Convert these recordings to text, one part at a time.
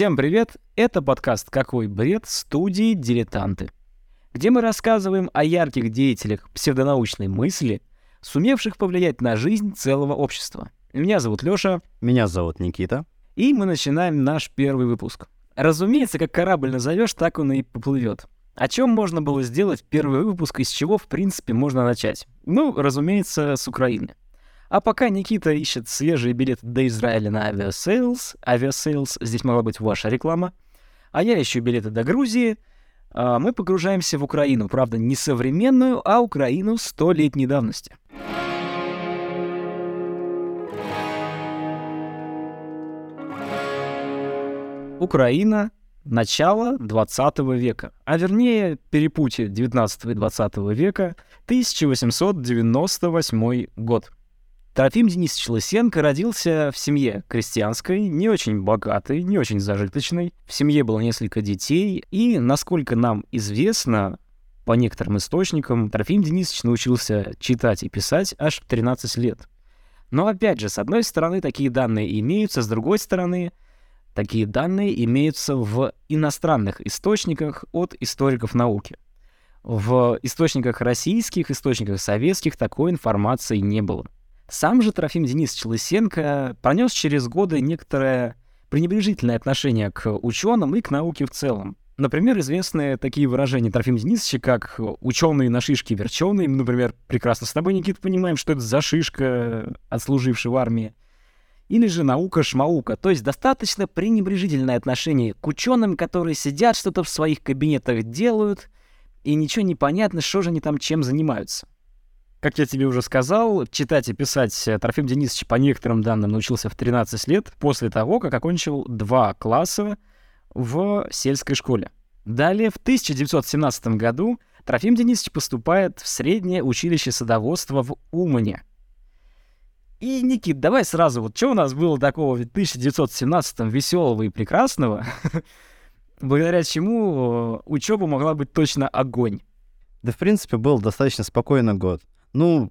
Всем привет! Это подкаст «Какой бред» студии «Дилетанты», где мы рассказываем о ярких деятелях псевдонаучной мысли, сумевших повлиять на жизнь целого общества. Меня зовут Лёша. Меня зовут Никита. И мы начинаем наш первый выпуск. Разумеется, как корабль назовешь, так он и поплывет. О чем можно было сделать первый выпуск, из чего, в принципе, можно начать? Ну, разумеется, с Украины. А пока Никита ищет свежие билеты до Израиля на Aviasales, Aviasales, здесь могла быть ваша реклама, а я ищу билеты до Грузии, а мы погружаемся в Украину, правда, не современную, а Украину столетней давности. Украина начало 20 века, а вернее перепутье 19 и 20 века, 1898 год. Трофим Денисович Лысенко родился в семье крестьянской, не очень богатой, не очень зажиточной. В семье было несколько детей, и, насколько нам известно, по некоторым источникам, Трофим Денисович научился читать и писать аж в 13 лет. Но опять же, с одной стороны, такие данные имеются, с другой стороны, такие данные имеются в иностранных источниках от историков науки. В источниках российских, источниках советских такой информации не было. Сам же Трофим Денисович Лысенко пронес через годы некоторое пренебрежительное отношение к ученым и к науке в целом. Например, известные такие выражения Трофима Денисовича, как «ученые на шишке верченые». Например, прекрасно с тобой, Никита, понимаем, что это за шишка, отслужившая в армии. Или же наука-шмаука. То есть достаточно пренебрежительное отношение к ученым, которые сидят, что-то в своих кабинетах делают, и ничего не понятно, что же они там чем занимаются. Как я тебе уже сказал, читать и писать э, Трофим Денисович по некоторым данным научился в 13 лет после того, как окончил два класса в сельской школе. Далее, в 1917 году Трофим Денисович поступает в среднее училище садоводства в Умане. И, Никит, давай сразу, вот что у нас было такого в 1917 веселого и прекрасного, благодаря чему э, учеба могла быть точно огонь. Да, в принципе, был достаточно спокойный год. Ну,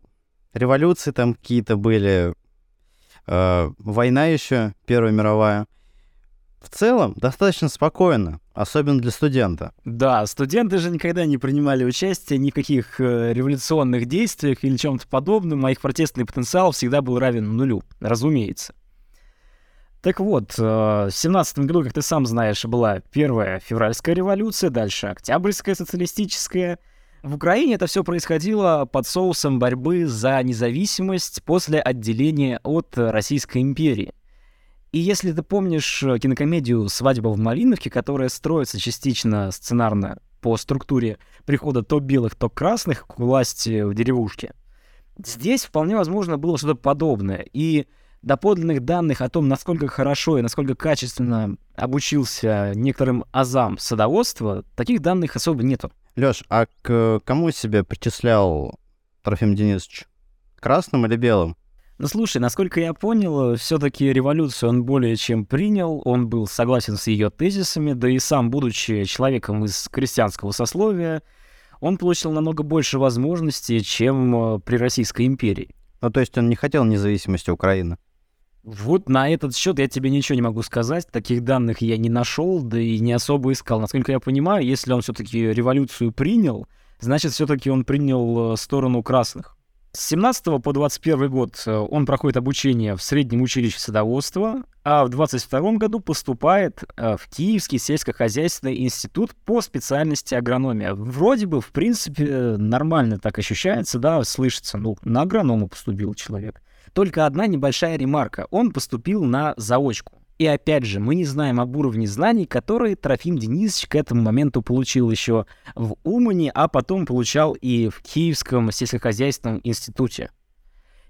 революции там какие-то были, э, война еще, Первая мировая. В целом, достаточно спокойно, особенно для студента. Да, студенты же никогда не принимали участие ни в каких э, революционных действиях или чем-то подобном, а их протестный потенциал всегда был равен нулю, разумеется. Так вот, э, в 17 году, как ты сам знаешь, была первая февральская революция, дальше октябрьская социалистическая, в Украине это все происходило под соусом борьбы за независимость после отделения от Российской империи. И если ты помнишь э, кинокомедию «Свадьба в Малиновке», которая строится частично сценарно по структуре прихода то белых, то красных к власти в деревушке, здесь вполне возможно было что-то подобное. И доподлинных данных о том, насколько хорошо и насколько качественно обучился некоторым азам садоводства, таких данных особо нету. Лёш, а к кому себе причислял Трофим Денисович? Красным или белым? Ну слушай, насколько я понял, все-таки революцию он более чем принял, он был согласен с ее тезисами, да и сам, будучи человеком из крестьянского сословия, он получил намного больше возможностей, чем э, при Российской империи. Ну то есть он не хотел независимости Украины? Вот на этот счет я тебе ничего не могу сказать. Таких данных я не нашел, да и не особо искал. Насколько я понимаю, если он все-таки революцию принял, значит, все-таки он принял э, сторону красных. С 17 по 21 год э, он проходит обучение в среднем училище садоводства, а в 22 году поступает э, в Киевский сельскохозяйственный институт по специальности агрономия. Вроде бы, в принципе, нормально так ощущается, да, слышится. Ну, на агронома поступил человек. Только одна небольшая ремарка. Он поступил на заочку. И опять же, мы не знаем об уровне знаний, которые Трофим Денисович к этому моменту получил еще в Умане, а потом получал и в Киевском сельскохозяйственном институте.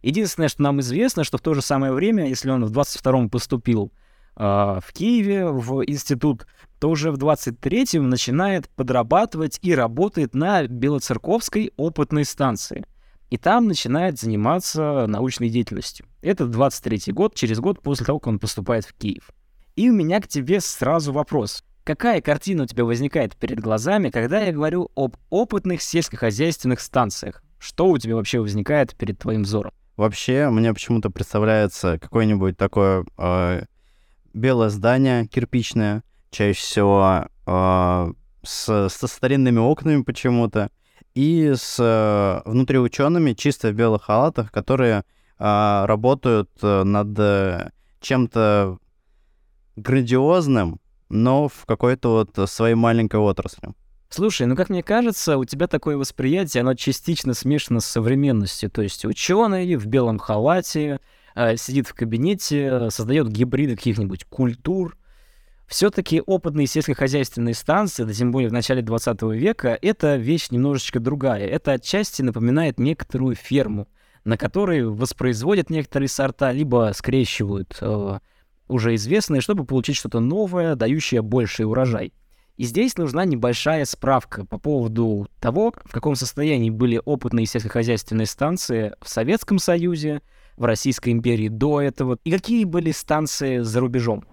Единственное, что нам известно, что в то же самое время, если он в 22-м поступил э, в Киеве в институт, то уже в 23-м начинает подрабатывать и работает на Белоцерковской опытной станции – и там начинает заниматься научной деятельностью. Это 23 год, через год после того, как он поступает в Киев. И у меня к тебе сразу вопрос. Какая картина у тебя возникает перед глазами, когда я говорю об опытных сельскохозяйственных станциях? Что у тебя вообще возникает перед твоим взором? Вообще, мне почему-то представляется какое-нибудь такое э, белое здание кирпичное, чаще всего э, с, со старинными окнами почему-то, и с э, внутриучеными чисто в белых халатах, которые э, работают э, над э, чем-то грандиозным, но в какой-то вот своей маленькой отрасли. Слушай, ну как мне кажется, у тебя такое восприятие, оно частично смешано с современностью. То есть ученый в белом халате э, сидит в кабинете, создает гибриды каких-нибудь культур. Все-таки опытные сельскохозяйственные станции, тем более в начале 20 века, это вещь немножечко другая. Это отчасти напоминает некоторую ферму, на которой воспроизводят некоторые сорта, либо скрещивают э, уже известные, чтобы получить что-то новое, дающее больший урожай. И здесь нужна небольшая справка по поводу того, в каком состоянии были опытные сельскохозяйственные станции в Советском Союзе, в Российской империи до этого, и какие были станции за рубежом.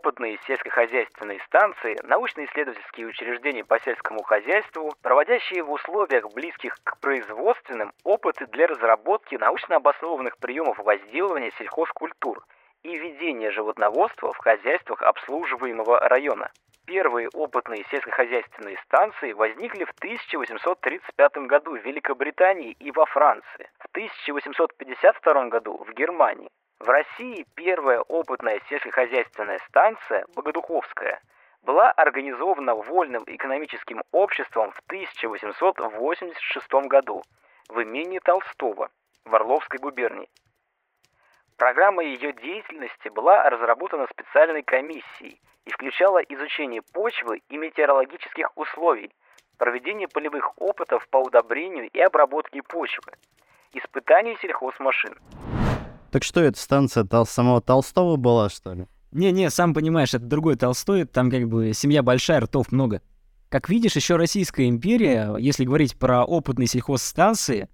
Опытные сельскохозяйственные станции – научно-исследовательские учреждения по сельскому хозяйству, проводящие в условиях, близких к производственным, опыты для разработки научно обоснованных приемов возделывания сельхозкультур и ведения животноводства в хозяйствах обслуживаемого района. Первые опытные сельскохозяйственные станции возникли в 1835 году в Великобритании и во Франции, в 1852 году в Германии. В России первая опытная сельскохозяйственная станция, Богодуховская, была организована Вольным экономическим обществом в 1886 году в имении Толстого в Орловской губернии. Программа ее деятельности была разработана специальной комиссией и включала изучение почвы и метеорологических условий, проведение полевых опытов по удобрению и обработке почвы, испытание сельхозмашин. Так что это станция Тол- самого Толстого была, что ли? Не-не, сам понимаешь, это другой Толстой, там как бы семья большая, ртов много. Как видишь, еще Российская империя, если говорить про опытные сельхозстанции,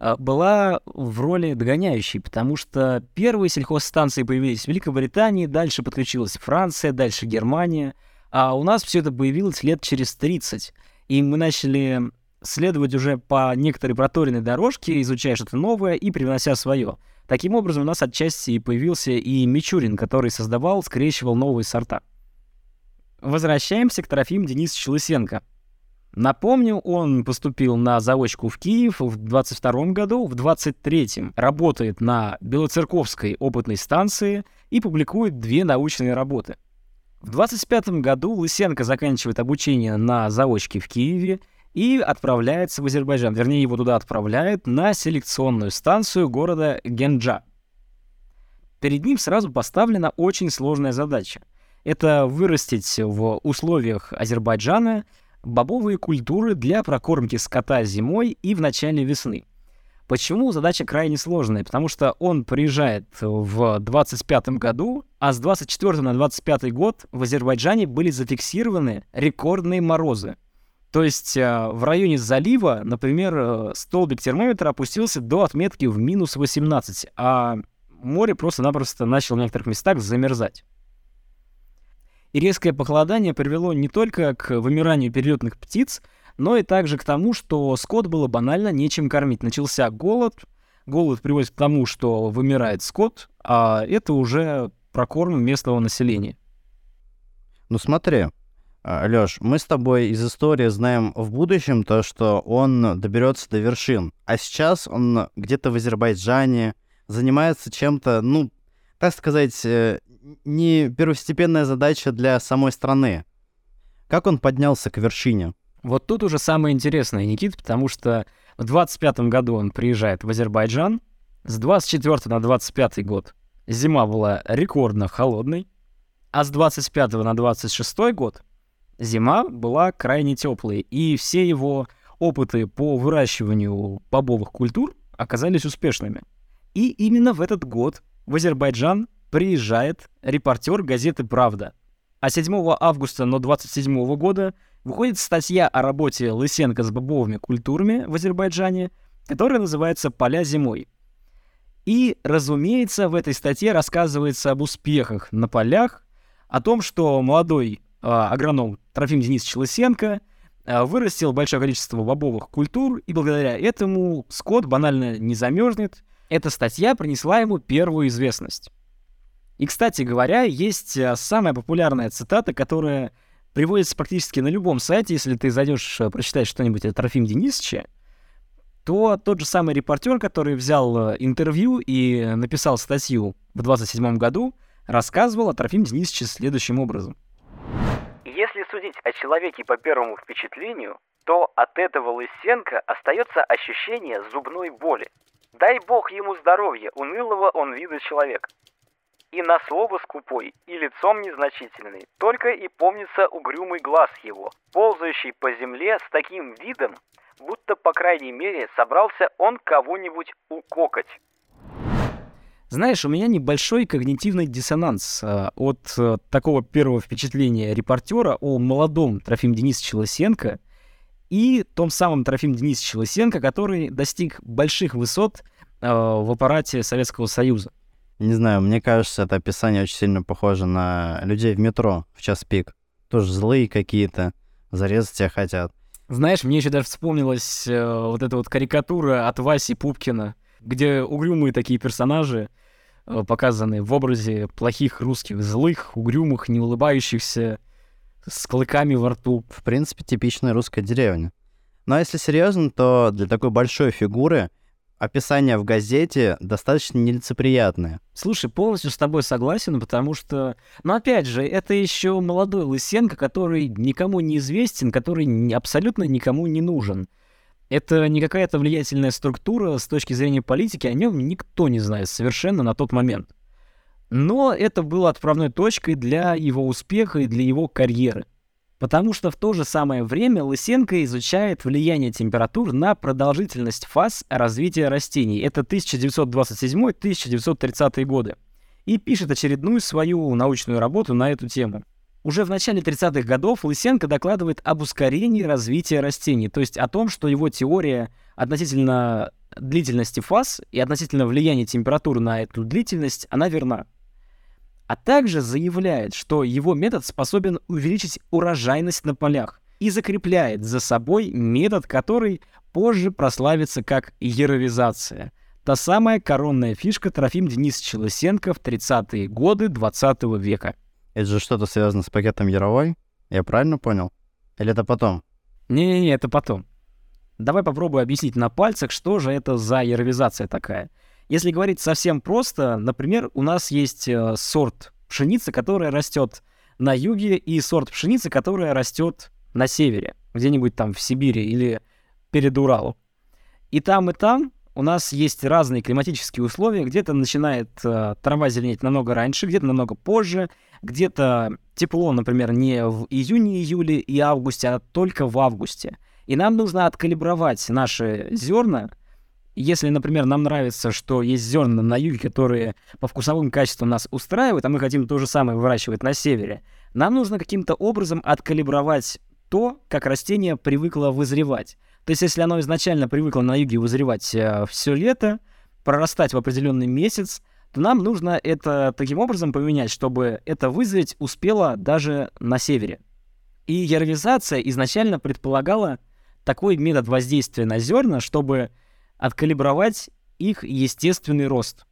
а, была в роли догоняющей, потому что первые сельхозстанции появились в Великобритании, дальше подключилась Франция, дальше Германия, а у нас все это появилось лет через 30. И мы начали следовать уже по некоторой проторенной дорожке, изучая что-то новое и привнося свое. Таким образом, у нас отчасти появился и Мичурин, который создавал, скрещивал новые сорта. Возвращаемся к Трофиму Денисовичу Лысенко. Напомню, он поступил на заочку в Киев в 22 году, в 23-м работает на Белоцерковской опытной станции и публикует две научные работы. В 25 году Лысенко заканчивает обучение на заочке в Киеве и отправляется в Азербайджан. Вернее, его туда отправляют на селекционную станцию города Генджа. Перед ним сразу поставлена очень сложная задача. Это вырастить в условиях Азербайджана бобовые культуры для прокормки скота зимой и в начале весны. Почему задача крайне сложная? Потому что он приезжает в 25 году, а с 24 на 25 год в Азербайджане были зафиксированы рекордные морозы. То есть э, в районе залива, например, э, столбик термометра опустился до отметки в минус 18, а море просто-напросто начало в некоторых местах замерзать. И резкое похолодание привело не только к вымиранию перелетных птиц, но и также к тому, что скот было банально нечем кормить. Начался голод, голод приводит к тому, что вымирает скот, а это уже прокорм местного населения. Ну смотри, Лёш, мы с тобой из истории знаем в будущем то, что он доберется до вершин, а сейчас он где-то в Азербайджане занимается чем-то, ну, так сказать, э, не первостепенная задача для самой страны. Как он поднялся к вершине? Вот тут уже самое интересное, Никит, потому что в 25 году он приезжает в Азербайджан, с 24 на 25 год зима была рекордно холодной, а с 25 на 26 год зима была крайне теплой, и все его опыты по выращиванию бобовых культур оказались успешными. И именно в этот год в Азербайджан приезжает репортер газеты «Правда». А 7 августа, но 27 года выходит статья о работе Лысенко с бобовыми культурами в Азербайджане, которая называется «Поля зимой». И, разумеется, в этой статье рассказывается об успехах на полях, о том, что молодой агроном Трофим Денисович Лысенко э, вырастил большое количество бобовых культур, и благодаря этому скот банально не замерзнет. Эта статья принесла ему первую известность. И, кстати говоря, есть э, самая популярная цитата, которая приводится практически на любом сайте. Если ты зайдешь прочитать что-нибудь о Трофим Денисовиче, то тот же самый репортер, который взял интервью и написал статью в 27 году, рассказывал о Трофим Денисовиче следующим образом. Судить о человеке по первому впечатлению, то от этого Лысенко остается ощущение зубной боли. Дай бог ему здоровья, унылого он вида человека. И на слово скупой, и лицом незначительный, только и помнится угрюмый глаз его, ползающий по земле с таким видом, будто, по крайней мере, собрался он кого-нибудь укокать. Знаешь, у меня небольшой когнитивный диссонанс э, от э, такого первого впечатления репортера о молодом Трофим Денисовиче Лысенко и том самом Трофим Денисовиче Лысенко, который достиг больших высот э, в аппарате Советского Союза. Не знаю, мне кажется, это описание очень сильно похоже на людей в метро в час пик. Тоже злые какие-то, зарезать тебя хотят. Знаешь, мне еще даже вспомнилась э, вот эта вот карикатура от Васи Пупкина, где угрюмые такие персонажи э, показаны в образе плохих русских, злых, угрюмых, не улыбающихся, с клыками во рту. В принципе, типичная русская деревня. Но если серьезно, то для такой большой фигуры описание в газете достаточно нелицеприятное. Слушай, полностью с тобой согласен, потому что, ну опять же, это еще молодой Лысенко, который никому не известен, который абсолютно никому не нужен. Это не какая-то влиятельная структура с точки зрения политики, о нем никто не знает совершенно на тот момент. Но это было отправной точкой для его успеха и для его карьеры. Потому что в то же самое время Лысенко изучает влияние температур на продолжительность фаз развития растений. Это 1927-1930 годы. И пишет очередную свою научную работу на эту тему. Уже в начале 30-х годов Лысенко докладывает об ускорении развития растений, то есть о том, что его теория относительно длительности фаз и относительно влияния температур на эту длительность, она верна а также заявляет, что его метод способен увеличить урожайность на полях и закрепляет за собой метод, который позже прославится как яровизация. Та самая коронная фишка Трофим Денисовича Лысенко в 30-е годы 20 века. Это же что-то связано с пакетом Яровой? Я правильно понял? Или это потом? Не-не-не, это потом. Давай попробую объяснить на пальцах, что же это за яровизация такая. Если говорить совсем просто, например, у нас есть э, сорт пшеницы, которая растет на юге, и сорт пшеницы, которая растет на севере, где-нибудь там в Сибири или перед Уралом. И там, и там у нас есть разные климатические условия. Где-то начинает э, трава зеленеть намного раньше, где-то намного позже, где-то тепло, например, не в июне, июле и августе, а только в августе. И нам нужно откалибровать наши зерна если, например, нам нравится, что есть зерна на юге, которые по вкусовым качествам нас устраивают, а мы хотим то же самое выращивать на севере, нам нужно каким-то образом откалибровать то, как растение привыкло вызревать. То есть, если оно изначально привыкло на юге вызревать э, все лето, прорастать в определенный месяц, то нам нужно это таким образом поменять, чтобы это вызреть успело даже на севере. И яровизация изначально предполагала такой метод воздействия на зерна, чтобы откалибровать их естественный рост.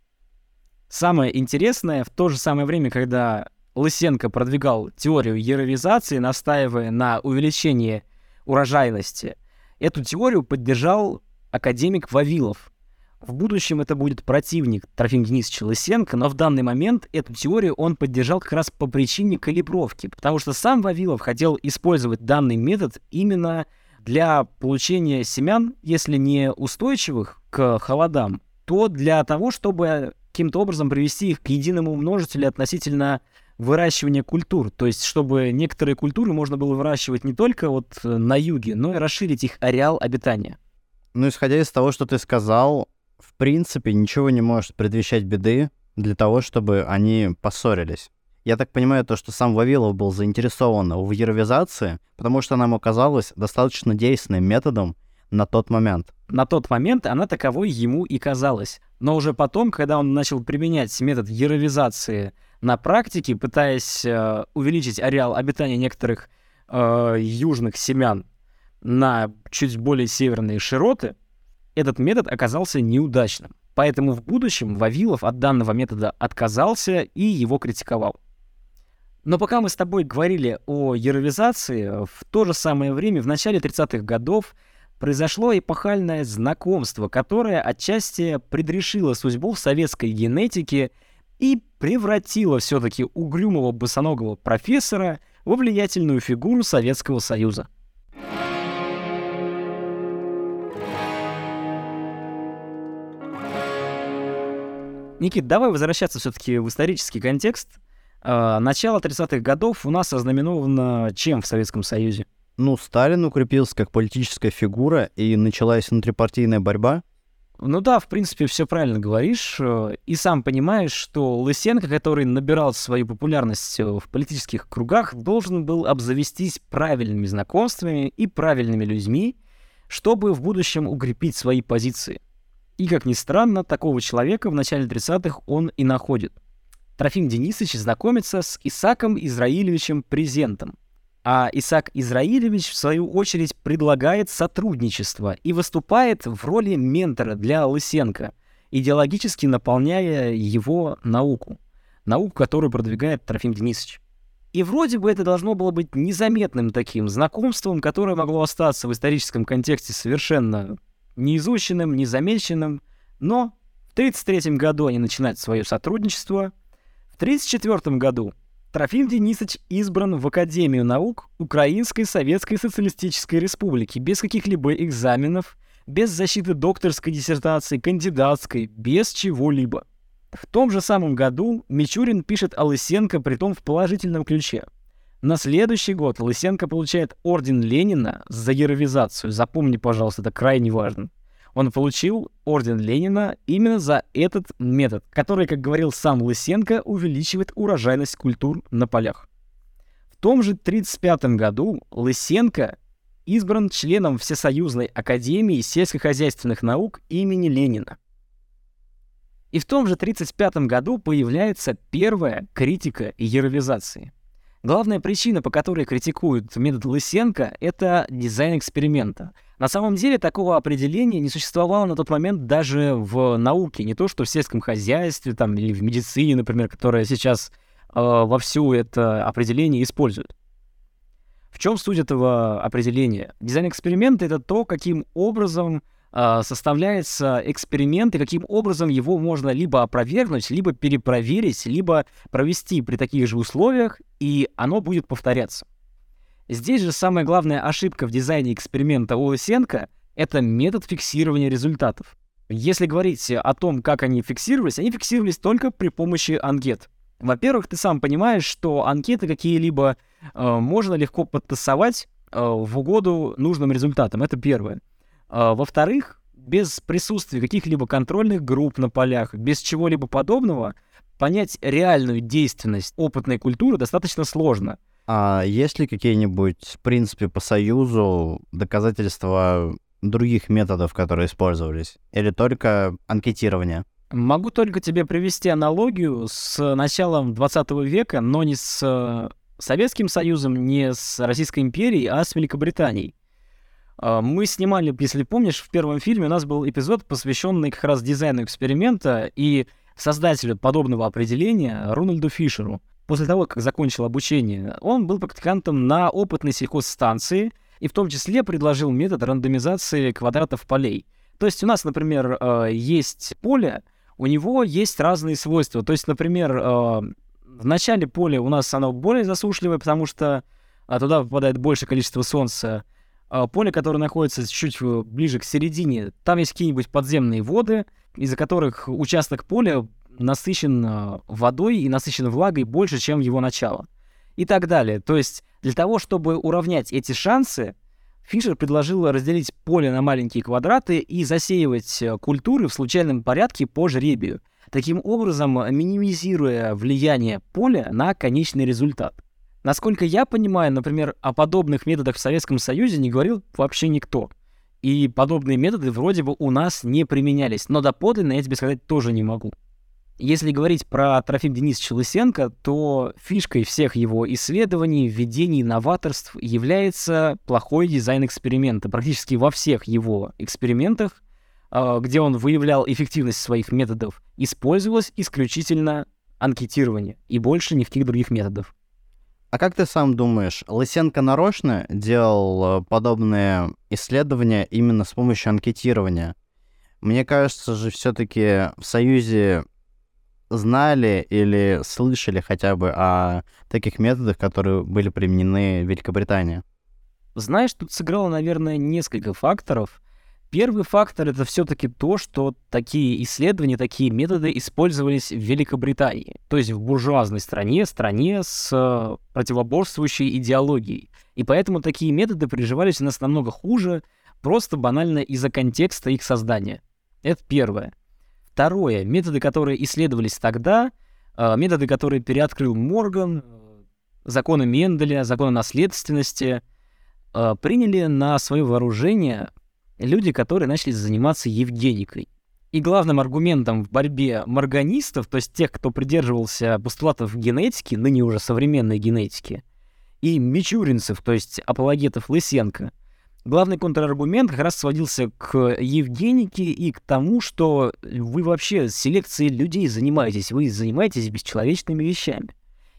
Самое интересное, в то же самое время, когда Лысенко продвигал теорию яровизации, настаивая на увеличении урожайности, эту теорию поддержал академик Вавилов. В будущем это будет противник Трофим Денисовича Лысенко, но в данный момент эту теорию он поддержал как раз по причине калибровки, потому что сам Вавилов хотел использовать данный метод именно для получения семян, если не устойчивых к холодам, то для того, чтобы каким-то образом привести их к единому множителю относительно выращивания культур. То есть, чтобы некоторые культуры можно было выращивать не только вот на юге, но и расширить их ареал обитания. Ну, исходя из того, что ты сказал, в принципе, ничего не может предвещать беды для того, чтобы они поссорились. Я так понимаю, то, что сам Вавилов был заинтересован в яровизации, потому что она ему казалась достаточно действенным методом на тот момент. На тот момент она таковой ему и казалась. Но уже потом, когда он начал применять метод яровизации на практике, пытаясь э, увеличить ареал обитания некоторых э, южных семян на чуть более северные широты, этот метод оказался неудачным Поэтому в будущем Вавилов от данного метода отказался и его критиковал. Но пока мы с тобой говорили о яровизации, в то же самое время, в начале 30-х годов, произошло эпохальное знакомство, которое отчасти предрешило судьбу советской генетики и превратило все-таки угрюмого босоногого профессора во влиятельную фигуру Советского Союза. Никит, давай возвращаться все-таки в исторический контекст. А, начало 30-х годов у нас ознаменовано чем в Советском Союзе? Ну, Сталин укрепился как политическая фигура, и началась внутрипартийная борьба. Ну да, в принципе, все правильно говоришь. Э, и сам понимаешь, что Лысенко, который набирал свою популярность э, в политических кругах, должен был обзавестись правильными знакомствами и правильными людьми, чтобы в будущем укрепить свои позиции. И, как ни странно, такого человека в начале 30-х он и находит. Трофим Денисович знакомится с Исаком Израилевичем Презентом. А Исаак Израилевич, в свою очередь, предлагает сотрудничество и выступает в роли ментора для Лысенко, идеологически наполняя его науку. Науку, которую продвигает Трофим Денисович. И вроде бы это должно было быть незаметным таким знакомством, которое могло остаться в историческом контексте совершенно неизученным, незамеченным, но в 1933 году они начинают свое сотрудничество. В 1934 году Трофим Денисович избран в Академию наук Украинской Советской Социалистической Республики без каких-либо экзаменов, без защиты докторской диссертации, кандидатской, без чего-либо. В том же самом году Мичурин пишет о Лысенко, притом в положительном ключе. На следующий год Лысенко получает орден Ленина за яровизацию. Запомни, пожалуйста, это крайне важно. Он получил орден Ленина именно за этот метод, который, как говорил сам Лысенко, увеличивает урожайность культур на полях. В том же 1935 году Лысенко избран членом Всесоюзной Академии сельскохозяйственных наук имени Ленина. И в том же 1935 году появляется первая критика яровизации. Главная причина, по которой критикуют метод Лысенко, это дизайн эксперимента. На самом деле такого определения не существовало на тот момент даже в науке, не то что в сельском хозяйстве там, или в медицине, например, которая сейчас э, вовсю это определение использует. В чем суть этого определения? Дизайн эксперимента — это то, каким образом составляется эксперимент и каким образом его можно либо опровергнуть, либо перепроверить, либо провести при таких же условиях, и оно будет повторяться. Здесь же самая главная ошибка в дизайне эксперимента Лысенко — это метод фиксирования результатов. Если говорить о том, как они фиксировались, они фиксировались только при помощи анкет. Во-первых, ты сам понимаешь, что анкеты какие-либо э, можно легко подтасовать э, в угоду нужным результатам. Это первое. А, во-вторых, без присутствия каких-либо контрольных групп на полях, без чего-либо подобного, понять реальную действенность опытной культуры достаточно сложно. А есть ли какие-нибудь, в принципе, по Союзу доказательства других методов, которые использовались? Или только анкетирование? Могу только тебе привести аналогию с началом 20 века, но не с э, Советским Союзом, не с Российской империей, а с Великобританией. А, мы снимали, если помнишь, в первом фильме у нас был эпизод, посвященный как раз дизайну эксперимента и создателю подобного определения Рональду Фишеру. После того, как закончил обучение, он был практикантом на опытной сельхозстанции и в том числе предложил метод рандомизации квадратов полей. То есть у нас, например, а, есть поле, у него есть разные свойства. То есть, например, а, в начале поля у нас оно более засушливое, потому что туда попадает больше количество солнца, а, поле, которое находится чуть ближе к середине, там есть какие-нибудь подземные воды, из-за которых участок поля насыщен а, водой и насыщен влагой больше, чем его начало. И так далее. То есть для того, чтобы уравнять эти шансы, Фишер предложил разделить поле на маленькие квадраты и засеивать культуры в случайном порядке по жребию, таким образом минимизируя влияние поля на конечный результат. Насколько я понимаю, например, о подобных методах в Советском Союзе не говорил вообще никто. И подобные методы вроде бы у нас не применялись. Но доподлинно я тебе сказать тоже не могу. Если говорить про Трофим Денисовича Лысенко, то фишкой всех его исследований, введений, новаторств является плохой дизайн эксперимента. Практически во всех его экспериментах э, где он выявлял эффективность своих методов, использовалось исключительно анкетирование и больше никаких других методов. А как ты сам думаешь, Лысенко нарочно делал э, подобные исследования именно с помощью анкетирования? Мне кажется же, все-таки в Союзе знали или слышали хотя бы о таких методах, которые были применены в Великобритании? Знаешь, тут сыграло, наверное, несколько факторов. Первый фактор это все-таки то, что такие исследования, такие методы использовались в Великобритании, то есть в буржуазной стране, стране с э, противоборствующей идеологией. И поэтому такие методы приживались у нас намного хуже, просто банально из-за контекста их создания. Это первое. Второе. Методы, которые исследовались тогда, э, методы, которые переоткрыл Морган, э, законы Менделя, законы наследственности, приняли на свое вооружение люди, которые начали заниматься евгеникой. И главным аргументом в борьбе морганистов, то есть тех, кто придерживался постулатов генетики, ныне уже современной генетики, и мичуринцев, то есть апологетов Лысенко, главный контраргумент как раз сводился к евгенике и к тому, что вы вообще селекцией людей занимаетесь, вы занимаетесь бесчеловечными вещами.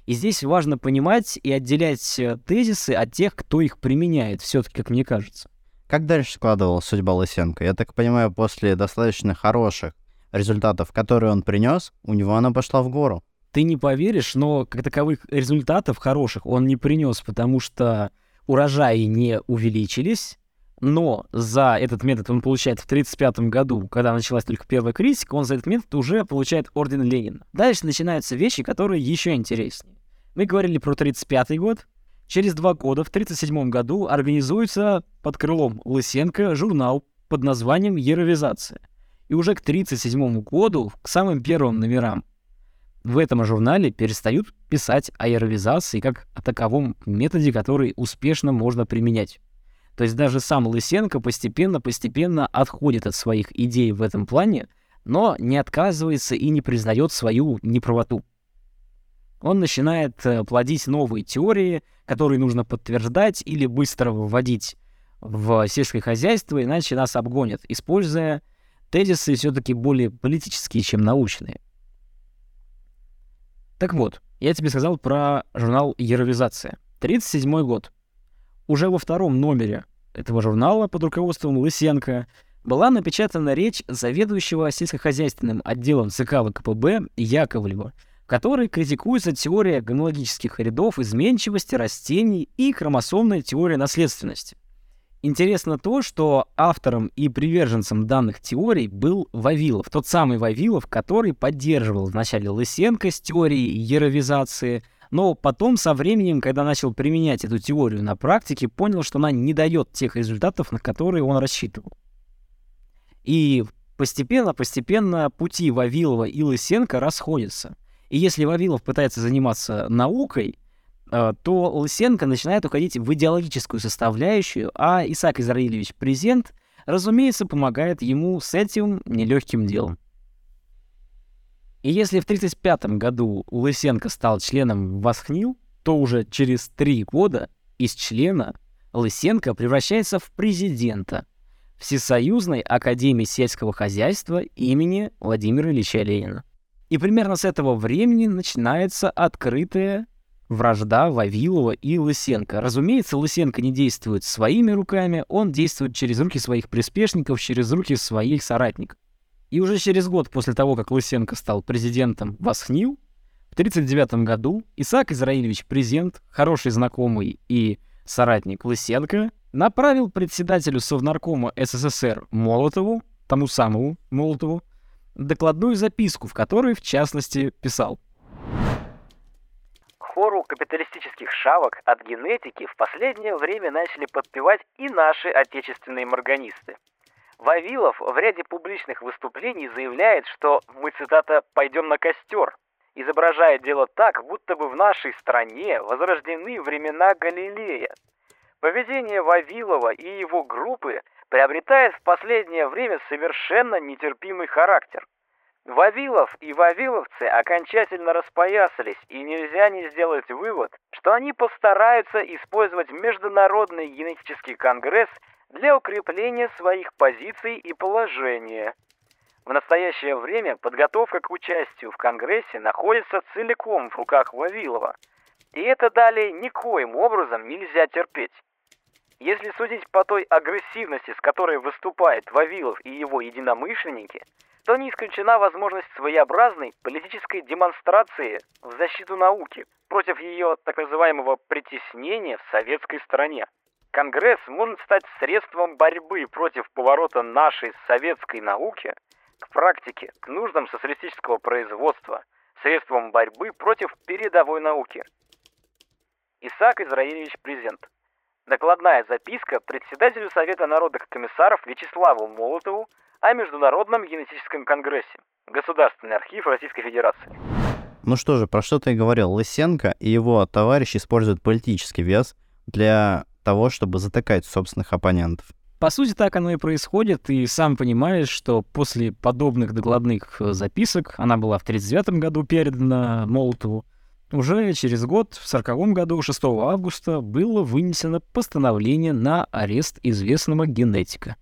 И здесь важно понимать и отделять э, тезисы от тех, кто их применяет, все-таки, как мне кажется. Как дальше складывалась судьба Лысенко? Я так понимаю, после достаточно хороших результатов, которые он принес, у него она пошла в гору. Ты не поверишь, но как таковых результатов хороших он не принес, потому что урожаи не увеличились, но за этот метод он получает в 1935 году, когда началась только первая критика, он за этот метод уже получает орден Ленина. Дальше начинаются вещи, которые еще интереснее. Мы говорили про 1935 год, Через два года, в 1937 году, организуется под крылом Лысенко журнал под названием «Еровизация». И уже к 1937 году, к самым первым номерам, в этом журнале перестают писать о еровизации как о таковом методе, который успешно можно применять. То есть даже сам Лысенко постепенно-постепенно отходит от своих идей в этом плане, но не отказывается и не признает свою неправоту он начинает э, плодить новые теории, которые нужно подтверждать или быстро вводить в сельское хозяйство, иначе нас обгонят, используя тезисы все-таки более политические, чем научные. Так вот, я тебе сказал про журнал «Еровизация». 37 год. Уже во втором номере этого журнала под руководством Лысенко была напечатана речь заведующего сельскохозяйственным отделом ЦК ВКПБ Яковлева – которой критикуется теория генеалогических рядов изменчивости растений и хромосомная теория наследственности. Интересно то, что автором и приверженцем данных теорий был Вавилов, тот самый Вавилов, который поддерживал вначале Лысенко с теорией еровизации, но потом со временем, когда начал применять эту теорию на практике, понял, что она не дает тех результатов, на которые он рассчитывал. И постепенно-постепенно пути Вавилова и Лысенко расходятся – и если Вавилов пытается заниматься наукой, то Лысенко начинает уходить в идеологическую составляющую, а Исаак Израилевич Презент, разумеется, помогает ему с этим нелегким делом. И если в 1935 году Лысенко стал членом Восхнил, то уже через три года из члена Лысенко превращается в президента Всесоюзной Академии сельского хозяйства имени Владимира Ильича Ленина. И примерно с этого времени начинается открытая вражда Вавилова и Лысенко. Разумеется, Лысенко не действует своими руками, он действует через руки своих приспешников, через руки своих соратников. И уже через год после того, как Лысенко стал президентом Восхнил, в 1939 году Исаак Израилевич Презент, хороший знакомый и соратник Лысенко, направил председателю Совнаркома СССР Молотову, тому самому Молотову, докладную записку, в которой, в частности, писал. Хору капиталистических шавок от генетики в последнее время начали подпевать и наши отечественные морганисты. Вавилов в ряде публичных выступлений заявляет, что мы, цитата, «пойдем на костер», изображая дело так, будто бы в нашей стране возрождены времена Галилея. Поведение Вавилова и его группы приобретает в последнее время совершенно нетерпимый характер. Вавилов и вавиловцы окончательно распоясались, и нельзя не сделать вывод, что они постараются использовать Международный генетический конгресс для укрепления своих позиций и положения. В настоящее время подготовка к участию в Конгрессе находится целиком в руках Вавилова, и это далее никоим образом нельзя терпеть. Если судить по той агрессивности, с которой выступает Вавилов и его единомышленники, то не исключена возможность своеобразной политической демонстрации в защиту науки против ее так называемого притеснения в советской стране. Конгресс может стать средством борьбы против поворота нашей советской науки к практике, к нуждам социалистического производства, средством борьбы против передовой науки. Исаак Израилевич Презент. Докладная записка председателю Совета народных комиссаров Вячеславу Молотову о Международном генетическом конгрессе. Государственный архив Российской Федерации. Ну что же, про что ты говорил. Лысенко и его товарищи используют политический вес для того, чтобы затыкать собственных оппонентов. По сути, так оно и происходит, и сам понимаешь, что после подобных докладных э, записок, она была в 1939 году передана Молотову, уже через год, в 1940 году, 6 августа, было вынесено постановление на арест известного генетика.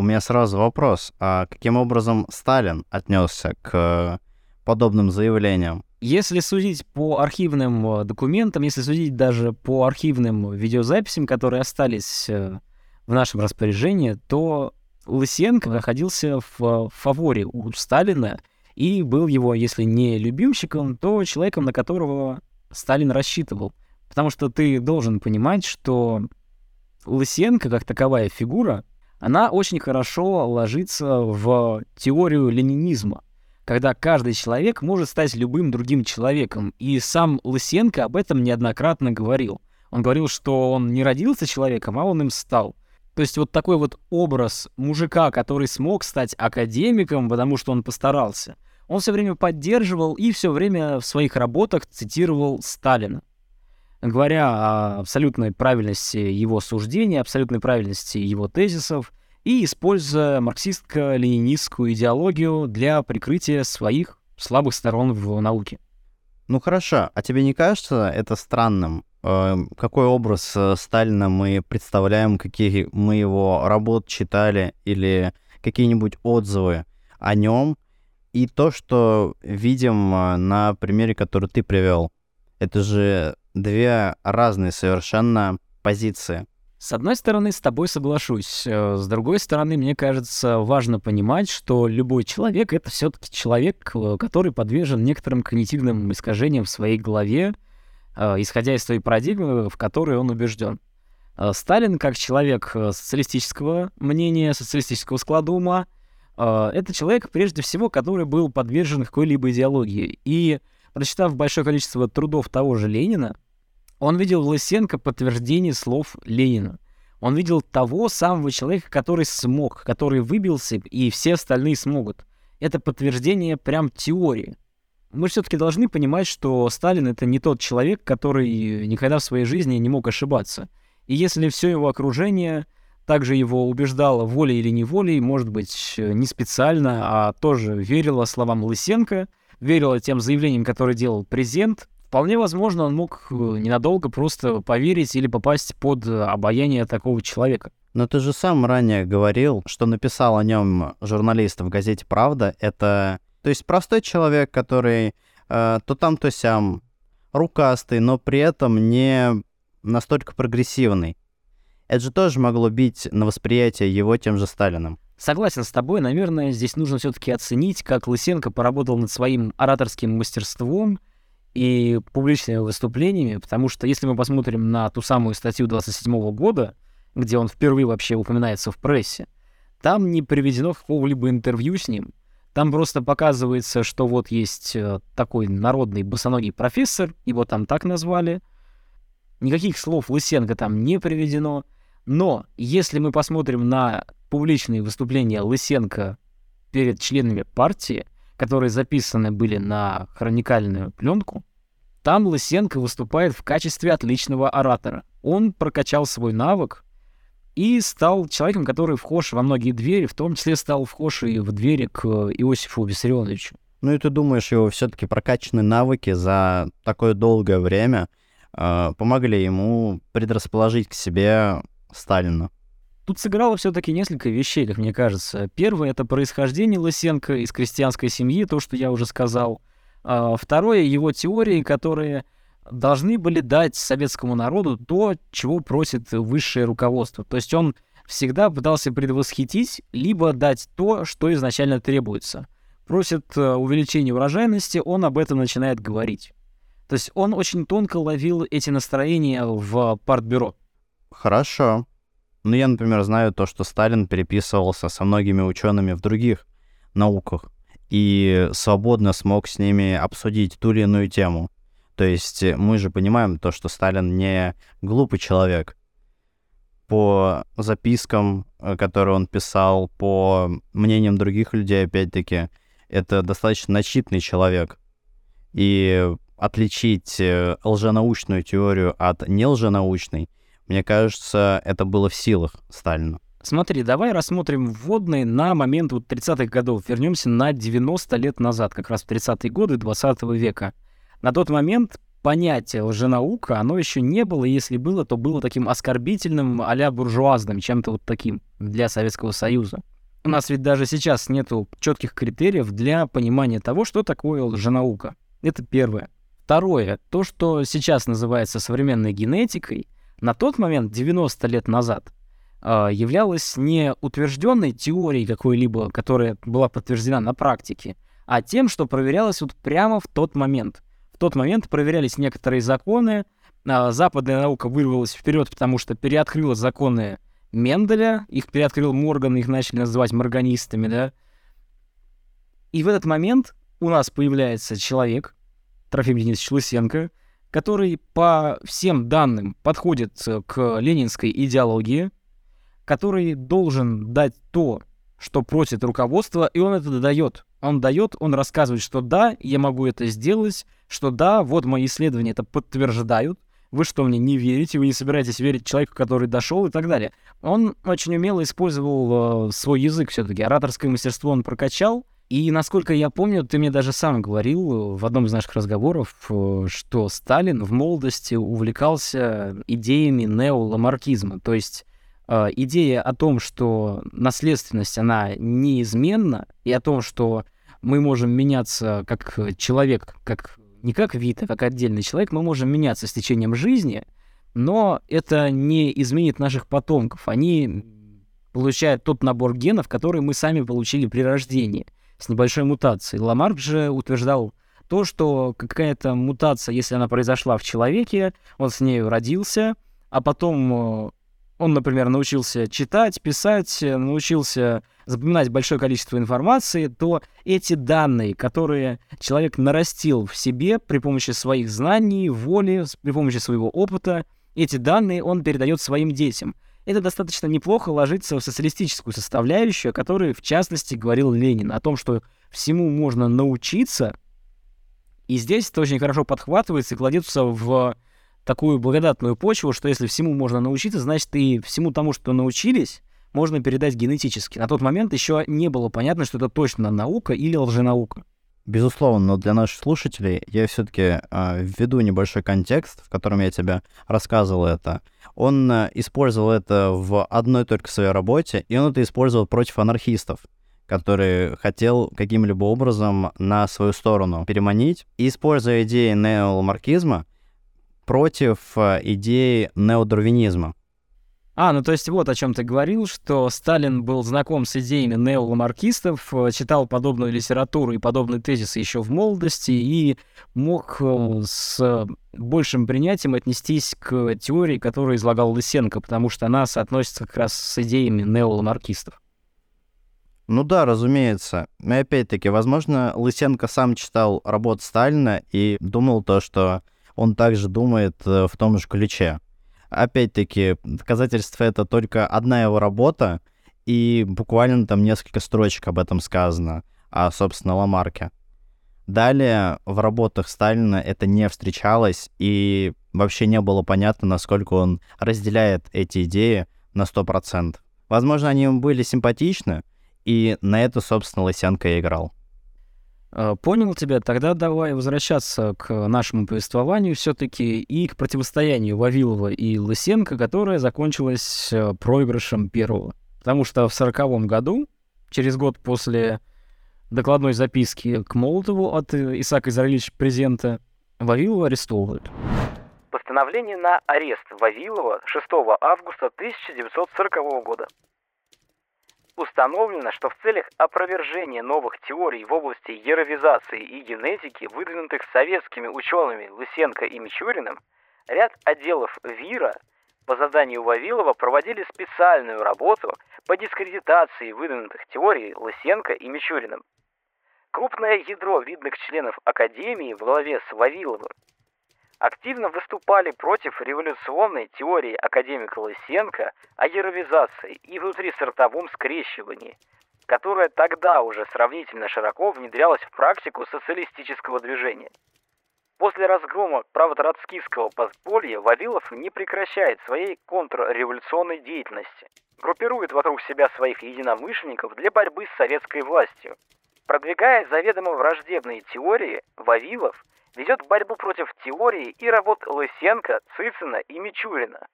У меня сразу вопрос, а каким образом Сталин отнесся к подобным заявлениям? Если судить по архивным э, документам, если судить даже по архивным видеозаписям, которые остались э, в нашем распоряжении, то Лысенко находился в фаворе у Сталина и был его, если не любимчиком, то человеком, на которого Сталин рассчитывал. Потому что ты должен понимать, что Лысенко, как таковая фигура, она очень хорошо ложится в теорию ленинизма, когда каждый человек может стать любым другим человеком. И сам Лысенко об этом неоднократно говорил. Он говорил, что он не родился человеком, а он им стал. То есть вот такой вот образ мужика, который смог стать академиком, потому что он постарался, он все время поддерживал и все время в своих работах цитировал Сталина. Говоря о абсолютной правильности его суждений, абсолютной правильности его тезисов, и используя марксистско-ленинистскую идеологию для прикрытия своих слабых сторон в науке. Ну хорошо, а тебе не кажется это странным, Эм, какой образ э, Сталина мы представляем, какие мы его работы читали или какие-нибудь отзывы о нем, и то, что видим э, на примере, который ты привел. Это же две разные совершенно позиции. С одной стороны, с тобой соглашусь. Э, с другой стороны, мне кажется, важно понимать, что любой человек — это все таки человек, который подвержен некоторым когнитивным искажениям в своей голове, Э, исходя из той парадигмы, в которой он убежден. Э, Сталин, как человек э, социалистического мнения, социалистического склада ума, это человек, прежде всего, который был подвержен какой-либо идеологии. И, прочитав большое количество трудов того же Ленина, он видел в Лысенко подтверждение слов Ленина. Он видел того самого человека, который смог, который выбился, и все остальные смогут. Это подтверждение прям теории мы все-таки должны понимать, что Сталин это не тот человек, который никогда в своей жизни не мог ошибаться. И если все его окружение также его убеждало волей или неволей, может быть, не специально, а тоже верило словам Лысенко, верило тем заявлениям, которые делал президент, вполне возможно, он мог э, ненадолго просто поверить или попасть под обаяние такого человека. Но ты же сам ранее говорил, что написал о нем журналист в газете «Правда». Это то есть простой человек, который э, то там, то сям, рукастый, но при этом не настолько прогрессивный. Это же тоже могло бить на восприятие его тем же Сталиным. Согласен с тобой, наверное, здесь нужно все-таки оценить, как Лысенко поработал над своим ораторским мастерством и публичными выступлениями, потому что если мы посмотрим на ту самую статью 27 года, где он впервые вообще упоминается в прессе, там не приведено какого-либо интервью с ним, там просто показывается, что вот есть э, такой народный босоногий профессор, его там так назвали. Никаких слов Лысенко там не приведено. Но если мы посмотрим на публичные выступления Лысенко перед членами партии, которые записаны были на хроникальную пленку, там Лысенко выступает в качестве отличного оратора. Он прокачал свой навык, и стал человеком, который вхож во многие двери, в том числе стал вхож и в двери к Иосифу Виссарионовичу. Ну и ты думаешь, его все-таки прокачанные навыки за такое долгое время э, помогли ему предрасположить к себе Сталина? Тут сыграло все-таки несколько вещей, как мне кажется. Первое — это происхождение Лысенко из крестьянской семьи, то, что я уже сказал. А второе — его теории, которые должны были дать советскому народу то, чего просит высшее руководство. То есть он всегда пытался предвосхитить, либо дать то, что изначально требуется. Просит э, увеличения урожайности, он об этом начинает говорить. То есть он очень тонко ловил эти настроения в партбюро. Хорошо. Ну, я, например, знаю то, что Сталин переписывался со многими учеными в других науках и свободно смог с ними обсудить ту или иную тему. То есть э, мы же понимаем то, что Сталин не глупый человек. По запискам, э, которые он писал, по мнениям других людей, опять-таки, это достаточно начитанный человек. И отличить э, лженаучную теорию от нелженаучной, мне кажется, это было в силах Сталина. Смотри, давай рассмотрим вводные на момент вот 30-х годов. Вернемся на 90 лет назад, как раз в 30-е годы 20 века. На тот момент понятие лженаука, оно еще не было, если было, то было таким оскорбительным а буржуазным, чем-то вот таким для Советского Союза. У нас ведь даже сейчас нету четких критериев для понимания того, что такое лженаука. Это первое. Второе, то, что сейчас называется современной генетикой, на тот момент, 90 лет назад, а, являлось не утвержденной теорией какой-либо, которая была подтверждена на практике, а тем, что проверялось вот прямо в тот момент – тот момент проверялись некоторые законы, а, западная наука вырвалась вперед, потому что переоткрыла законы Менделя, их переоткрыл Морган, их начали называть морганистами, да. И в этот момент у нас появляется человек, Трофим Денисович Лысенко, который по всем данным подходит к ленинской идеологии, который должен дать то, что просит руководство, и он это дает. Он дает, он рассказывает, что да, я могу это сделать, что да, вот мои исследования это подтверждают, вы что, мне не верите, вы не собираетесь верить человеку, который дошел и так далее. Он очень умело использовал э, свой язык все-таки, ораторское мастерство он прокачал, и насколько я помню, ты мне даже сам говорил в одном из наших разговоров, э, что Сталин в молодости увлекался идеями неоламаркизма, то есть э, идея о том, что наследственность, она неизменна, и о том, что мы можем меняться как человек, как не как вид, а как отдельный человек, мы можем меняться с течением жизни, но это не изменит наших потомков. Они получают тот набор генов, который мы сами получили при рождении, с небольшой мутацией. Ламарк же утверждал то, что какая-то мутация, если она произошла в человеке, он с ней родился, а потом э, он, например, научился читать, писать, научился запоминать большое количество информации, то эти данные, которые человек нарастил в себе при помощи своих знаний, воли, при помощи своего опыта, эти данные он передает своим детям. Это достаточно неплохо ложится в социалистическую составляющую, о которой, в частности, говорил Ленин, о том, что всему можно научиться, и здесь это очень хорошо подхватывается и кладется в такую благодатную почву, что если всему можно научиться, значит и всему тому, что научились, можно передать генетически. На тот момент еще не было понятно, что это точно наука или лженаука. Безусловно, но для наших слушателей я все-таки э, а, введу небольшой контекст, в котором я тебе рассказывал это. Он э, использовал это в одной только своей работе, и он это использовал против анархистов который хотел каким-либо образом на свою сторону переманить. Используя идеи неоламаркизма против э, идеи неодарвинизма. А, ну то есть вот о чем ты говорил, что Сталин был знаком с идеями неоламаркистов, э, читал подобную литературу и подобные тезисы еще в молодости и мог э, с большим принятием отнестись к теории, которую излагал Лысенко, потому что она соотносится как раз с идеями неоламаркистов. Ну да, разумеется. И опять-таки, возможно, Лысенко сам читал работу Сталина и думал то, что он также думает э, в том же ключе опять-таки, доказательство это только одна его работа, и буквально там несколько строчек об этом сказано, о, собственно, Ламарке. Далее в работах Сталина это не встречалось, и вообще не было понятно, насколько он разделяет эти идеи на 100%. Возможно, они ему были симпатичны, и на это, собственно, Лысенко и играл. Э, Понял тебя, тогда давай возвращаться к нашему повествованию все-таки и к противостоянию Вавилова и Лысенко, которое закончилось э, проигрышем первого. Потому что в сороковом году, через год после докладной записки к Молотову от э, Исаака Израилевича президента, Вавилова арестовывают. Постановление на арест Вавилова 6 августа 1940 года. Установлено, что в целях опровержения новых теорий в области яровизации и генетики, выдвинутых советскими учеными Лысенко и Мичуриным, ряд отделов ВИРа по заданию Вавилова проводили специальную работу по дискредитации выдвинутых теорий Лысенко и Мичуриным. Крупное ядро видных членов Академии в главе с Вавиловым активно выступали против революционной теории академика Лысенко о яровизации и внутрисортовом скрещивании, которая тогда уже сравнительно широко внедрялась в практику социалистического движения. После разгрома правотроцкистского подполья Вавилов не прекращает своей контрреволюционной деятельности, группирует вокруг себя своих единомышленников для борьбы с советской властью. Продвигая заведомо враждебные теории, Вавилов ведет борьбу против теории и работ Лысенко, Цицина и Мичурина,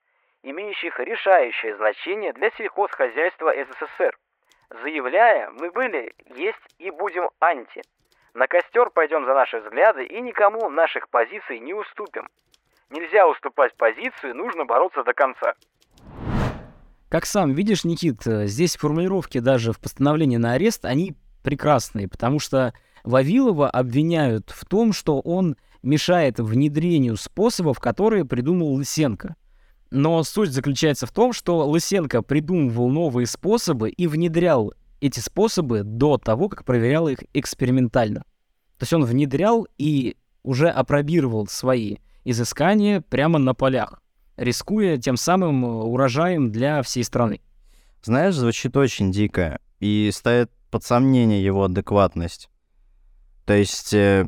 имеющих решающее значение для сельхозхозяйства СССР, заявляя «мы были, есть и будем анти». На костер пойдем за наши взгляды и никому наших позиций не уступим. Нельзя уступать позицию, нужно бороться до конца. Как сам видишь, Никит, здесь формулировки даже в постановлении на арест, они прекрасные, потому что Вавилова обвиняют в том, что он мешает внедрению способов, которые придумал Лысенко. Но суть заключается в том, что Лысенко придумывал новые способы и внедрял эти способы до того, как проверял их экспериментально. То есть он внедрял и уже опробировал свои изыскания прямо на полях, рискуя тем самым урожаем для всей страны. Знаешь, звучит очень дико и ставит под сомнение его адекватность. То есть, э,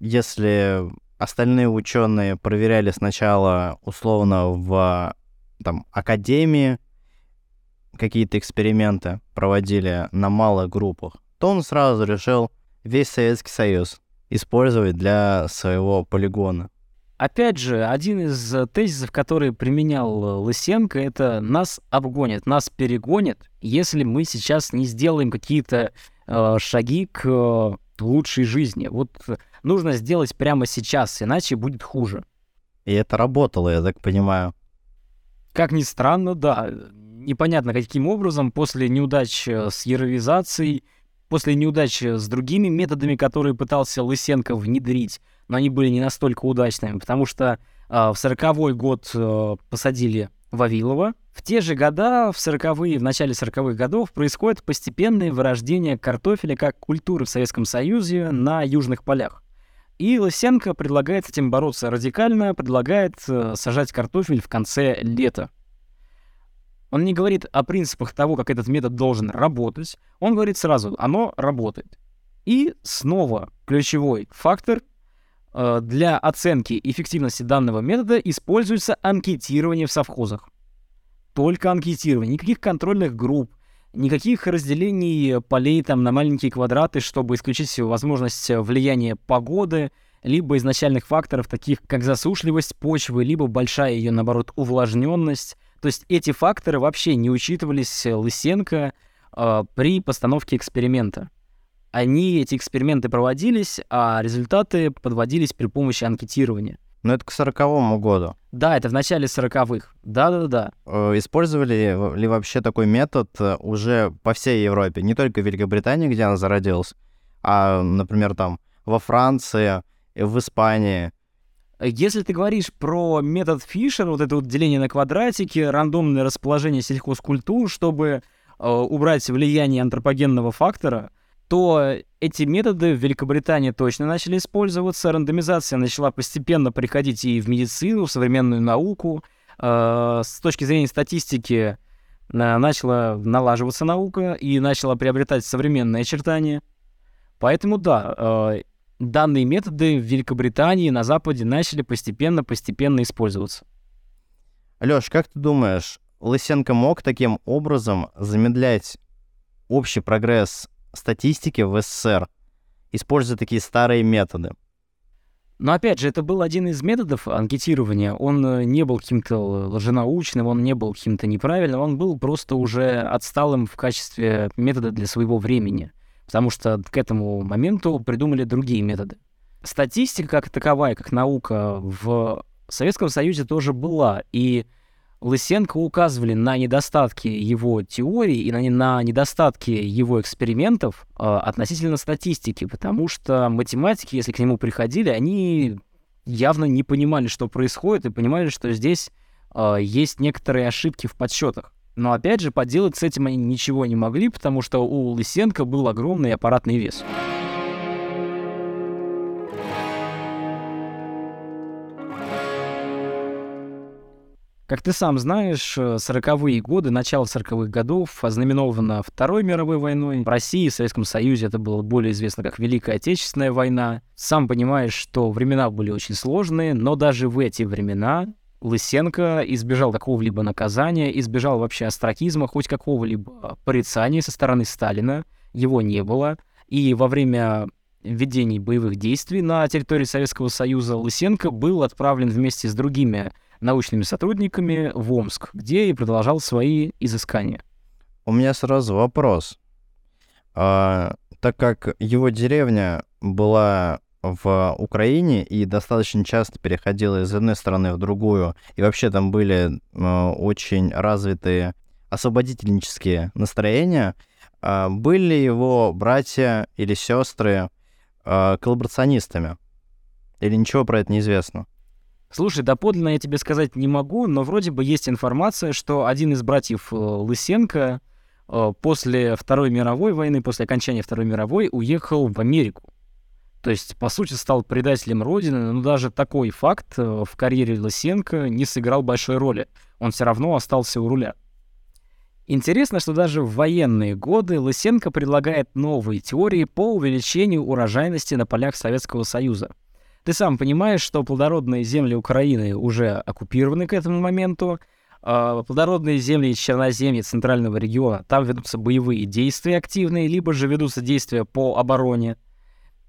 если остальные ученые проверяли сначала условно в там, академии какие-то эксперименты проводили на малых группах, то он сразу решил весь Советский Союз использовать для своего полигона. Опять же, один из тезисов, который применял Лысенко, это нас обгонят, нас перегонят, если мы сейчас не сделаем какие-то э, шаги к э, лучшей жизни. Вот нужно сделать прямо сейчас, иначе будет хуже. И это работало, я так понимаю. Как ни странно, да. Непонятно, каким образом после неудач э, с яровизацией, после неудач с другими методами, которые пытался Лысенко внедрить, но они были не настолько удачными, потому что э, в сороковой год э, посадили Вавилова. В те же года, в сороковые, в начале сороковых годов, происходит постепенное вырождение картофеля как культуры в Советском Союзе на южных полях. И Лысенко предлагает с этим бороться радикально, предлагает э, сажать картофель в конце лета. Он не говорит о принципах того, как этот метод должен работать. Он говорит сразу, оно работает. И снова ключевой фактор для оценки эффективности данного метода используется анкетирование в совхозах. Только анкетирование, никаких контрольных групп, никаких разделений полей там на маленькие квадраты, чтобы исключить возможность влияния погоды, либо изначальных факторов, таких как засушливость почвы, либо большая ее, наоборот, увлажненность. То есть эти факторы вообще не учитывались Лысенко э, при постановке эксперимента. Они, эти эксперименты проводились, а результаты подводились при помощи анкетирования. Но это к сороковому году. Да, это в начале сороковых. Да-да-да. Э, Использовали ли вообще такой метод э, уже по всей Европе? Не только в Великобритании, где она зародилась, а, например, там во Франции, в Испании. Если ты говоришь про метод Фишера, вот это вот деление на квадратики, рандомное расположение сельхозкультур, чтобы э, убрать влияние антропогенного фактора, то эти методы в Великобритании точно начали использоваться. Рандомизация начала постепенно приходить и в медицину, в современную науку. Э, с точки зрения статистики начала налаживаться наука и начала приобретать современные очертания. Поэтому да, э, данные методы в Великобритании на Западе начали постепенно-постепенно использоваться. Лёш, как ты думаешь, Лысенко мог таким образом замедлять общий прогресс статистики в СССР? используя такие старые методы. Но опять же, это был один из методов анкетирования. Он э, не был каким-то лженаучным, он не был каким-то неправильным, он был просто уже отсталым в качестве метода для своего времени. Потому что к этому моменту придумали другие методы. Статистика как таковая, как наука в Советском Союзе тоже была. И Лысенко указывали на недостатки его теории и на, на недостатки его экспериментов э, относительно статистики, потому что математики, если к нему приходили, они явно не понимали, что происходит, и понимали, что здесь э, есть некоторые ошибки в подсчетах. Но опять же, поделать с этим они ничего не могли, потому что у Лысенко был огромный аппаратный вес. Как ты сам знаешь, 40-е э, годы, начало 40-х годов ознаменовано Второй мировой войной. В России и Советском Союзе это было более известно как Великая Отечественная война. Сам понимаешь, что времена были очень сложные, но даже в эти времена Лысенко избежал какого-либо наказания, избежал вообще астракизма, хоть какого-либо порицания со стороны Сталина. Его не было. И во время ведений боевых действий на территории Советского Союза Лысенко был отправлен вместе с другими научными сотрудниками в Омск, где и продолжал свои изыскания. У меня сразу вопрос. А, так как его деревня была в Украине и достаточно часто переходила из одной страны в другую, и вообще там были э, очень развитые освободительнические настроения, э, были его братья или сестры э, коллаборационистами? Или ничего про это не известно? Слушай, доподлинно я тебе сказать не могу, но вроде бы есть информация, что один из братьев э, Лысенко э, после Второй мировой войны, после окончания Второй мировой, уехал в Америку. То есть, по сути, стал предателем Родины, но даже такой факт э, в карьере Лысенко не сыграл большой роли. Он все равно остался у руля. Интересно, что даже в военные годы Лысенко предлагает новые теории по увеличению урожайности на полях Советского Союза — ты сам понимаешь, что плодородные земли Украины уже оккупированы к этому моменту. Э, плодородные земли Черноземья, центрального региона, там ведутся боевые действия активные, либо же ведутся действия по обороне.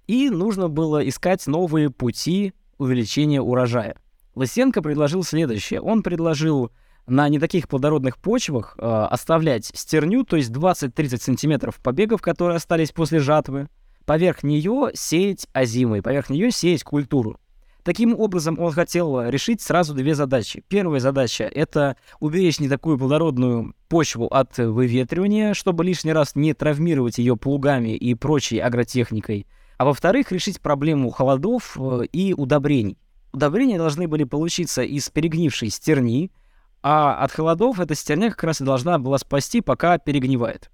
И нужно было искать новые пути увеличения урожая. Лысенко предложил следующее. Он предложил на не таких плодородных почвах э, оставлять стерню, то есть 20-30 сантиметров побегов, которые остались после жатвы, поверх нее сеять озимы, поверх нее сеять культуру. Таким образом, он хотел решить сразу две задачи. Первая задача — это уберечь не такую плодородную почву от выветривания, чтобы лишний раз не травмировать ее плугами и прочей агротехникой. А во-вторых, решить проблему холодов э, и удобрений. Удобрения должны были получиться из перегнившей стерни, а от холодов эта стерня как раз и должна была спасти, пока перегнивает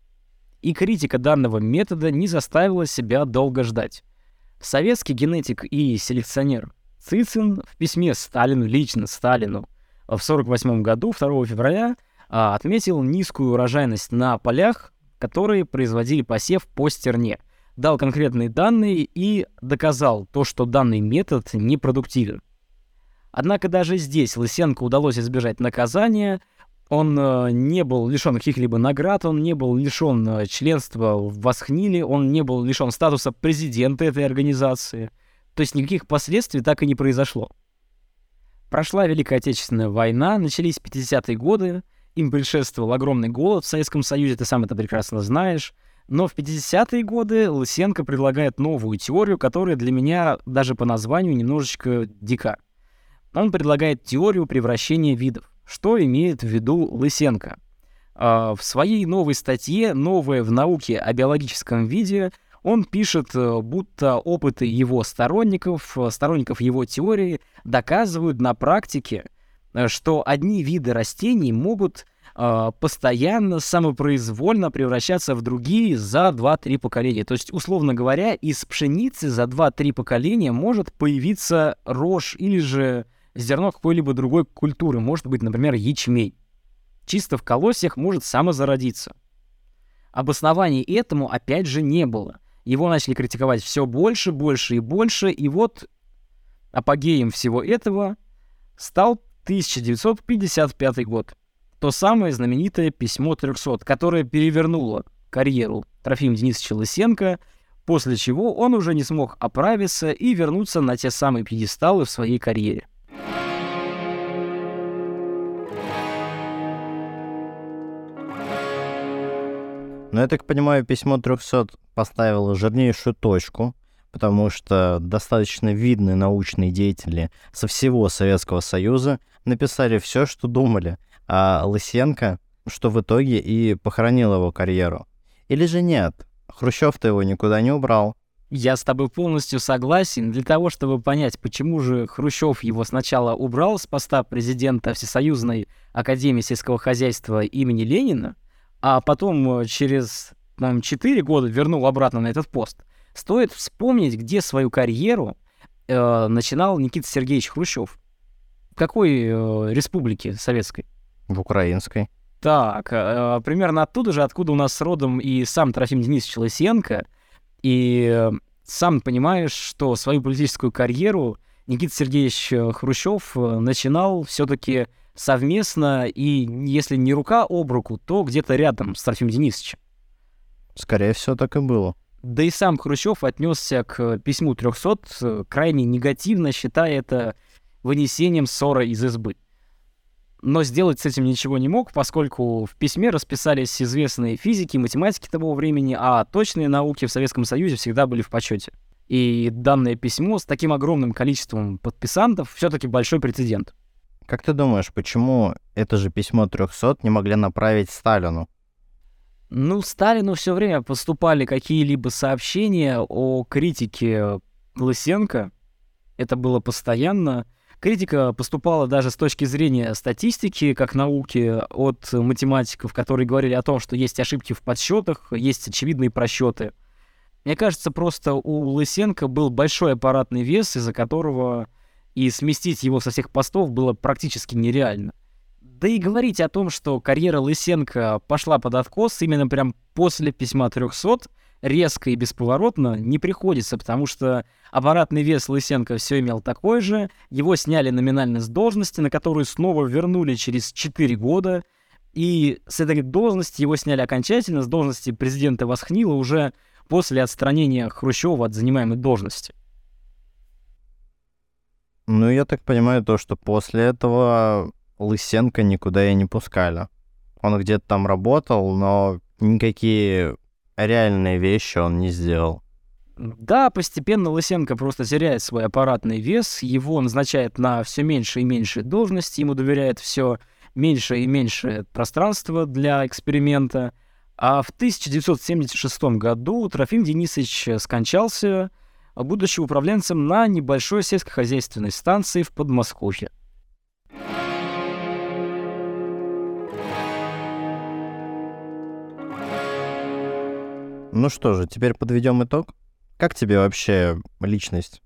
и критика данного метода не заставила себя долго ждать. Советский генетик и селекционер Цицин в письме Сталину, лично Сталину, в 1948 году, 2 февраля, а, отметил низкую урожайность на полях, которые производили посев по стерне, дал конкретные данные и доказал то, что данный метод непродуктивен. Однако даже здесь Лысенко удалось избежать наказания, он э, не был лишен каких-либо наград, он не был лишен э, членства в Восхниле, он не был лишен статуса президента этой организации. То есть никаких последствий так и не произошло. Прошла Великая Отечественная война, начались 50-е годы, им предшествовал огромный голод в Советском Союзе, ты сам это прекрасно знаешь. Но в 50-е годы Лысенко предлагает новую теорию, которая для меня даже по названию немножечко дика. Он предлагает теорию превращения видов. Что имеет в виду Лысенко? А, в своей новой статье «Новое в науке о биологическом виде» он пишет, э, будто опыты его сторонников, э, сторонников его теории доказывают на практике, э, что одни виды растений могут постоянно, самопроизвольно превращаться в другие за 2-3 поколения. То есть, условно говоря, из пшеницы за 2-3 поколения может появиться рожь или же зерно какой-либо другой культуры, может быть, например, ячмень. Чисто в колосьях может самозародиться. Обоснований этому опять же не было. Его начали критиковать все больше, больше и больше, и вот апогеем всего этого стал 1955 год. То самое знаменитое письмо 300, которое перевернуло карьеру Трофима Денисовича Лысенко после чего он уже не смог оправиться и вернуться на те самые пьедесталы в своей карьере. Но я так понимаю, письмо 300 поставило жирнейшую точку, потому что достаточно видные научные деятели со всего Советского Союза написали все, что думали, а Лысенко, что в итоге и похоронил его карьеру. Или же нет, Хрущев-то его никуда не убрал. Я с тобой полностью согласен. Для того, чтобы понять, почему же Хрущев его сначала убрал с поста президента Всесоюзной Академии сельского хозяйства имени Ленина, а потом э, через там, 4 года вернул обратно на этот пост, стоит вспомнить, где свою карьеру э, начинал Никита Сергеевич Хрущев. В какой э, республике советской? В украинской. Так, э, примерно оттуда же, откуда у нас родом и сам Трофим Денисович Лысенко. И э, сам понимаешь, что свою политическую карьеру Никита Сергеевич э, Хрущев э, начинал все-таки совместно, и если не рука об руку, то где-то рядом с Трофимом Денисовичем. Скорее всего, так и было. Да и сам Хрущев отнесся к письму 300 э, крайне негативно, считая это вынесением ссоры из избы. Но сделать с этим ничего не мог, поскольку в письме расписались известные физики, математики того времени, а точные науки в Советском Союзе всегда были в почете. И данное письмо с таким огромным количеством подписантов все-таки большой прецедент. Как ты думаешь, почему это же письмо 300 не могли направить Сталину? Ну, Сталину все время поступали какие-либо сообщения о критике Лысенко. Это было постоянно. Критика поступала даже с точки зрения статистики, как науки, от математиков, которые говорили о том, что есть ошибки в подсчетах, есть очевидные просчеты. Мне кажется, просто у Лысенко был большой аппаратный вес, из-за которого и сместить его со всех постов было практически нереально. Да и говорить о том, что карьера Лысенко пошла под откос именно прям после письма 300, резко и бесповоротно, не приходится, потому что аппаратный вес Лысенко все имел такой же, его сняли номинально с должности, на которую снова вернули через 4 года, и с этой должности его сняли окончательно, с должности президента Восхнила уже после отстранения Хрущева от занимаемой должности. Ну, я так понимаю, то, что после этого Лысенко никуда и не пускали. Он где-то там работал, но никакие реальные вещи он не сделал. Да, постепенно Лысенко просто теряет свой аппаратный вес, его назначают на все меньше и меньше должности, ему доверяют все меньше и меньше пространства для эксперимента. А в 1976 году Трофим Денисович скончался, будучи управленцем на небольшой сельскохозяйственной станции в Подмосковье. Ну что же, теперь подведем итог. Как тебе вообще личность?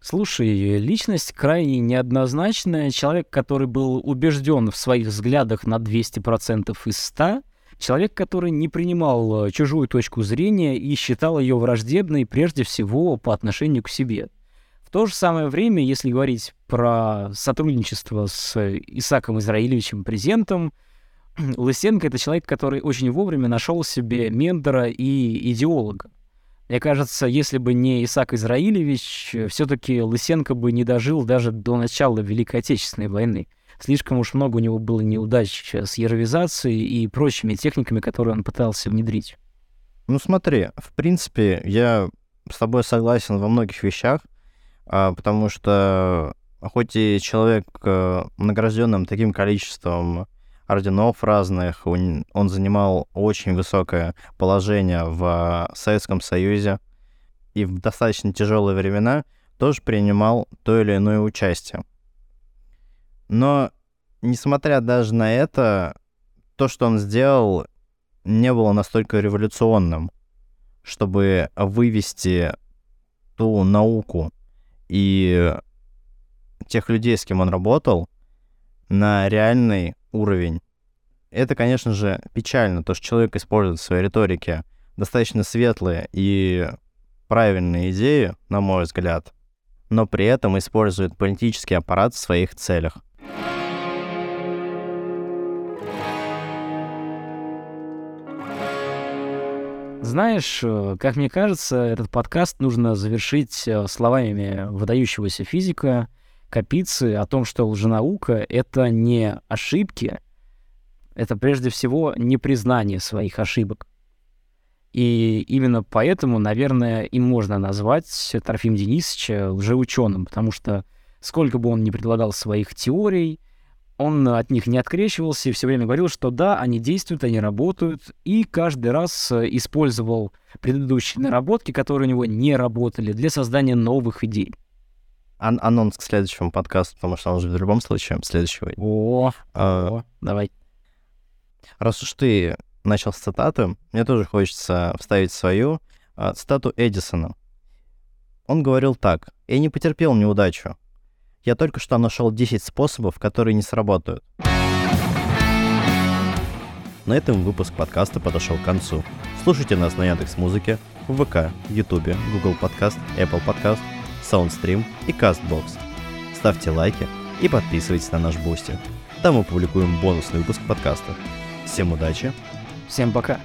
Слушай, личность крайне неоднозначная. Человек, который был убежден в своих взглядах на 200% из 100, Человек, который не принимал э, чужую точку зрения и считал ее враждебной прежде всего по отношению к себе. В то же самое время, если говорить про сотрудничество с Исаком Израилевичем, президентом, Лысенко — это человек, который очень вовремя нашел себе ментора и идеолога. Мне кажется, если бы не Исаак Израилевич, все-таки Лысенко бы не дожил даже до начала Великой Отечественной войны. Слишком уж много у него было неудач с яровизацией и прочими техниками, которые он пытался внедрить. Ну смотри, в принципе, я с тобой согласен во многих вещах, а, потому что хоть и человек э, награжденным таким количеством орденов разных, он, он занимал очень высокое положение в Советском Союзе и в достаточно тяжелые времена тоже принимал то или иное участие. Но, несмотря даже на это, то, что он сделал, не было настолько революционным, чтобы вывести ту науку и тех людей, с кем он работал, на реальный уровень. Это, конечно же, печально, то, что человек использует в своей риторике достаточно светлые и правильные идеи, на мой взгляд, но при этом использует политический аппарат в своих целях. Знаешь, э, как мне кажется, этот подкаст нужно завершить э, словами выдающегося физика Капицы о том, что лженаука — это не ошибки, это прежде всего не признание своих ошибок. И именно поэтому, наверное, и можно назвать Трофим Денисовича лжеученым, потому что сколько бы он ни предлагал своих теорий, он от них не открещивался и все время говорил, что да, они действуют, они работают, и каждый раз использовал предыдущие наработки, которые у него не работали, для создания новых идей. Ан- анонс к следующему подкасту, потому что он уже в любом случае следующего. О, А, о, давай. Раз уж ты начал с цитаты, мне тоже хочется вставить свою а, цитату Эдисона. Он говорил так. «Я не потерпел неудачу. Я только что нашел 10 способов, которые не сработают». На этом выпуск подкаста подошел к концу. Слушайте нас на Яндекс Музыке, в ВК, Ютубе, Google Подкаст, Apple Подкаст, Soundstream и CastBox. Ставьте лайки и подписывайтесь на наш Boosty. Там мы публикуем бонусный выпуск подкаста. Всем удачи! Всем пока.